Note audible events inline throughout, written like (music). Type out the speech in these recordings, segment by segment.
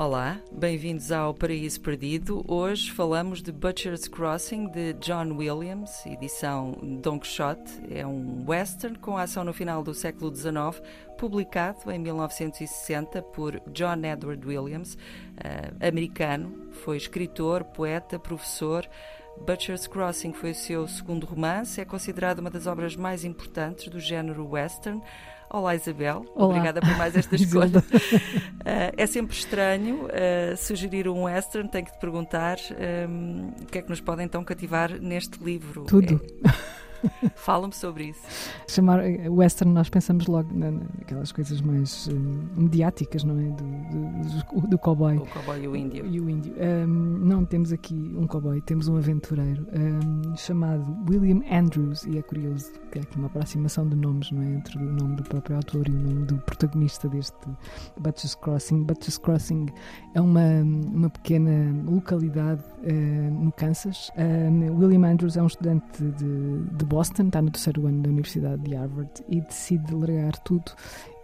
Olá, bem-vindos ao Paraíso Perdido. Hoje falamos de Butcher's Crossing de John Williams, edição Don Quixote. É um western com ação no final do século XIX, publicado em 1960 por John Edward Williams, uh, americano. Foi escritor, poeta, professor. Butcher's Crossing foi o seu segundo romance, é considerado uma das obras mais importantes do género western. Olá, Isabel. Olá. Obrigada por mais esta (laughs) escolha. uh, é sempre estranho uh, sugerir um western. Tenho que te perguntar um, o que é que nos pode então cativar neste livro. Tudo. É... (laughs) Fala-me sobre isso. Chamar eh, western, nós pensamos logo naquelas coisas mais uh, mediáticas, não é? Do, do, do cowboy. O cowboy e o índio. E o índio. Um, não temos aqui um cowboy, temos um aventureiro um, chamado William Andrews, e é curioso que há aqui uma aproximação de nomes, não é? Entre o nome do próprio autor e o nome do protagonista deste Butcher's Crossing. Butcher's Crossing é uma, uma pequena localidade uh, no Kansas. William Andrews é um estudante de, de Boston, está no terceiro ano da Universidade de Harvard e decide largar tudo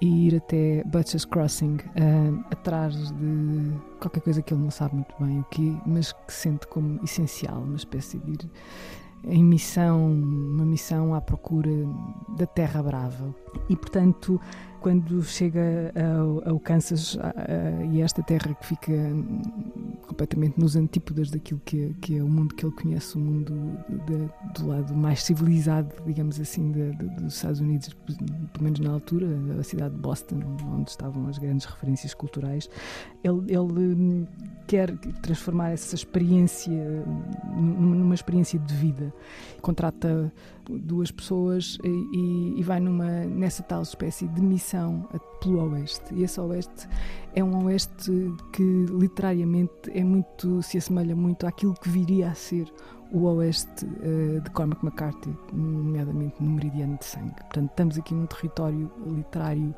e ir até Butcher's Crossing uh, atrás de qualquer coisa que ele não sabe muito bem o que, mas que sente como essencial, uma espécie de ir em missão, uma missão à procura da Terra Brava. E portanto, quando chega ao, ao Kansas a, a, e esta terra que fica completamente nos antípodas daquilo que é, que é o mundo que ele conhece, o mundo de, do lado mais civilizado, digamos assim, de, de, dos Estados Unidos, pelo menos na altura, a cidade de Boston, onde estavam as grandes referências culturais, ele, ele hum, quer transformar essa experiência numa experiência de vida. Contrata duas pessoas e, e, vai numa, nessa tal espécie de missão pelo Oeste. E esse Oeste é um Oeste que literariamente é muito, se assemelha muito àquilo que viria a ser o Oeste uh, de Cormac McCarthy, nomeadamente no Meridiano de Sangue. Portanto, estamos aqui num território literário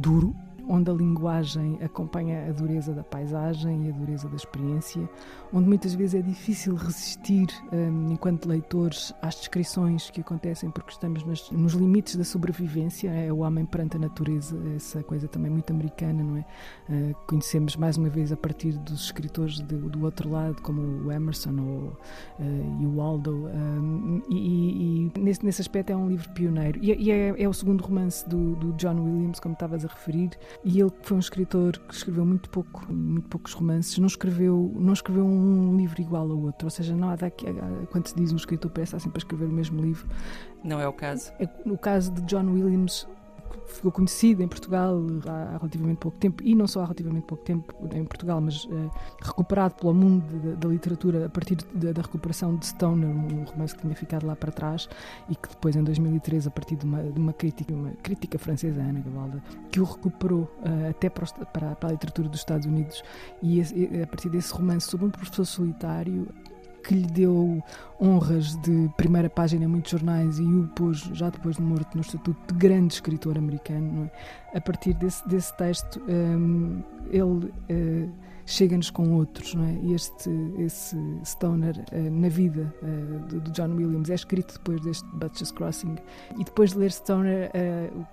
duro, onde a linguagem acompanha a dureza da paisagem e a dureza da experiência, onde muitas vezes é difícil resistir, um, enquanto leitores, às descrições que acontecem, porque estamos nas, nos limites da sobrevivência, é o homem perante a natureza, essa coisa também muito americana, não é? Uh, conhecemos mais uma vez a partir dos escritores de, do outro lado, como o Emerson ou, uh, e o Waldo, um, e, e nesse, nesse, aspecto é um livro pioneiro. E, e é, é, o segundo romance do, do John Williams, como estavas a referir, e ele foi um escritor que escreveu muito pouco, muito poucos romances, não escreveu, não escreveu um livro igual ao outro, ou seja, não há daqui, quando se diz um escritor parece sempre a escrever o mesmo livro. Não é o caso. É, no caso de John Williams, ficou conhecido em Portugal há relativamente pouco tempo, e não só há relativamente pouco tempo em Portugal, mas uh, recuperado pelo mundo da, literatura a partir de, da recuperação de Stoner, um romance que tinha ficado lá para trás e que depois, em 2013, a partir de uma, de uma crítica, uma crítica francesa, Ana Gavalda, que o recuperou uh, até para, para, a literatura dos Estados Unidos, e a partir desse romance sobre um professor solitário que lhe deu honras de primeira página em muitos jornais e o pôs, já depois de morto, no estatuto de grande escritor americano. É? A partir desse, desse texto, um, ele uh, chega-nos com outros. Não é? E este, esse Stoner, uh, na vida uh, do, do, John Williams, é escrito depois deste Butcher's Crossing. E depois de ler Stoner,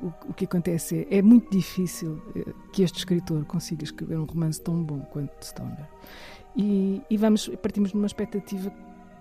o, o, que acontece é, é muito difícil que este escritor consiga escrever um romance tão bom quanto Stoner. E, e vamos, partimos de uma expectativa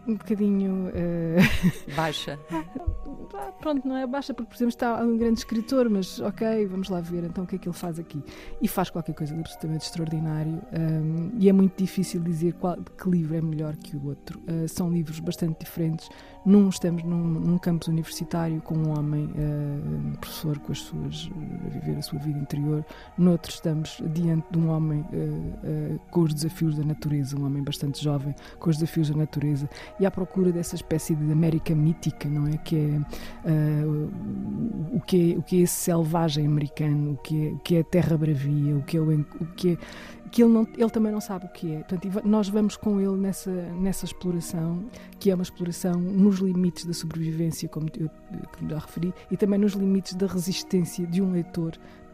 um bocadinho uh... (laughs) baixa. Ah, pronto, não é baixa porque, por exemplo, está um grande escritor, mas ok, vamos lá ver então o que é que ele faz aqui. E faz qualquer coisa de absolutamente extraordinário um, e é muito difícil dizer qual, que livro é melhor que o outro. Uh, são livros bastante diferentes. Num estamos num, num campus universitário com um homem, uh, um professor com as suas, a viver a sua vida interior. Noutro estamos diante de um homem com os desafios da natureza, um homem bastante jovem com os desafios da natureza e à procura dessa espécie de América mítica, não é? Que é, uh, o, que é o que é esse selvagem americano, o que é, o que é a terra bravia, o que é o, o que é que ele, não, ele também não sabe o que é. Portanto, nós vamos com ele nessa, nessa exploração, que é uma exploração nos limites da sobrevivência, como eu como já referi, e também nos limites da resistência de um leitor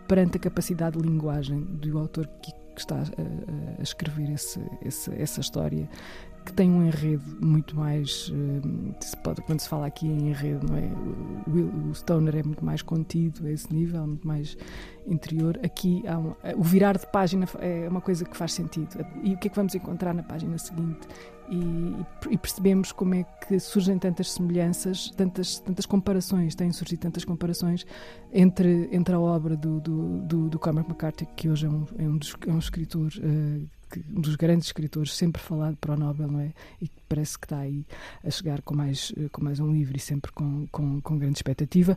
perante a capacidade de linguagem do autor que que está a, a escrever esse, esse, essa história que tem um enredo muito mais. Pode, quando se fala aqui em enredo, não é? O Stoner é muito mais contido a esse nível, muito mais interior. Aqui um, o virar de página é uma coisa que faz sentido. E o que é que vamos encontrar na página seguinte? E, e, percebemos como é que surgem tantas semelhanças, tantas, tantas comparações, têm surgido tantas comparações entre, entre a obra do, do, do, do Cormac McCarthy, que hoje é um, é um, dos, é um escritor uh, que, um dos grandes escritores sempre falado para o Nobel, não é? E que parece que está aí a chegar com mais, com mais um livro e sempre com, com, com grande expectativa.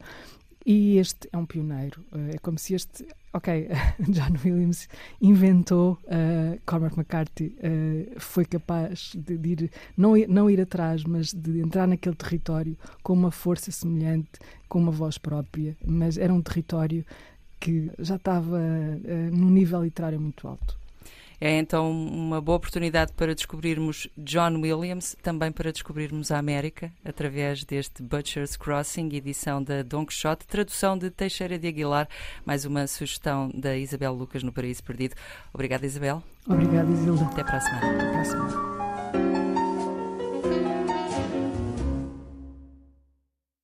E este é um pioneiro. Eh, é como se este. Ok, (laughs) John Williams inventou, uh, Cormac McCarthy uh, foi capaz de, de, ir, não, não ir atrás, mas de entrar naquele território com uma força semelhante, com uma voz própria, mas era um território que já estava uh, num nível literário muito alto. É então uma boa oportunidade para descobrirmos John Williams, também para descobrirmos a América, através deste Butcher's Crossing, edição da Don Quixote, tradução de Teixeira de Aguilar, mais uma sugestão da Isabel Lucas no Paraíso Perdido. Obrigada, Isabel. Obrigada, Isilda. Até para a semana. Até para a semana.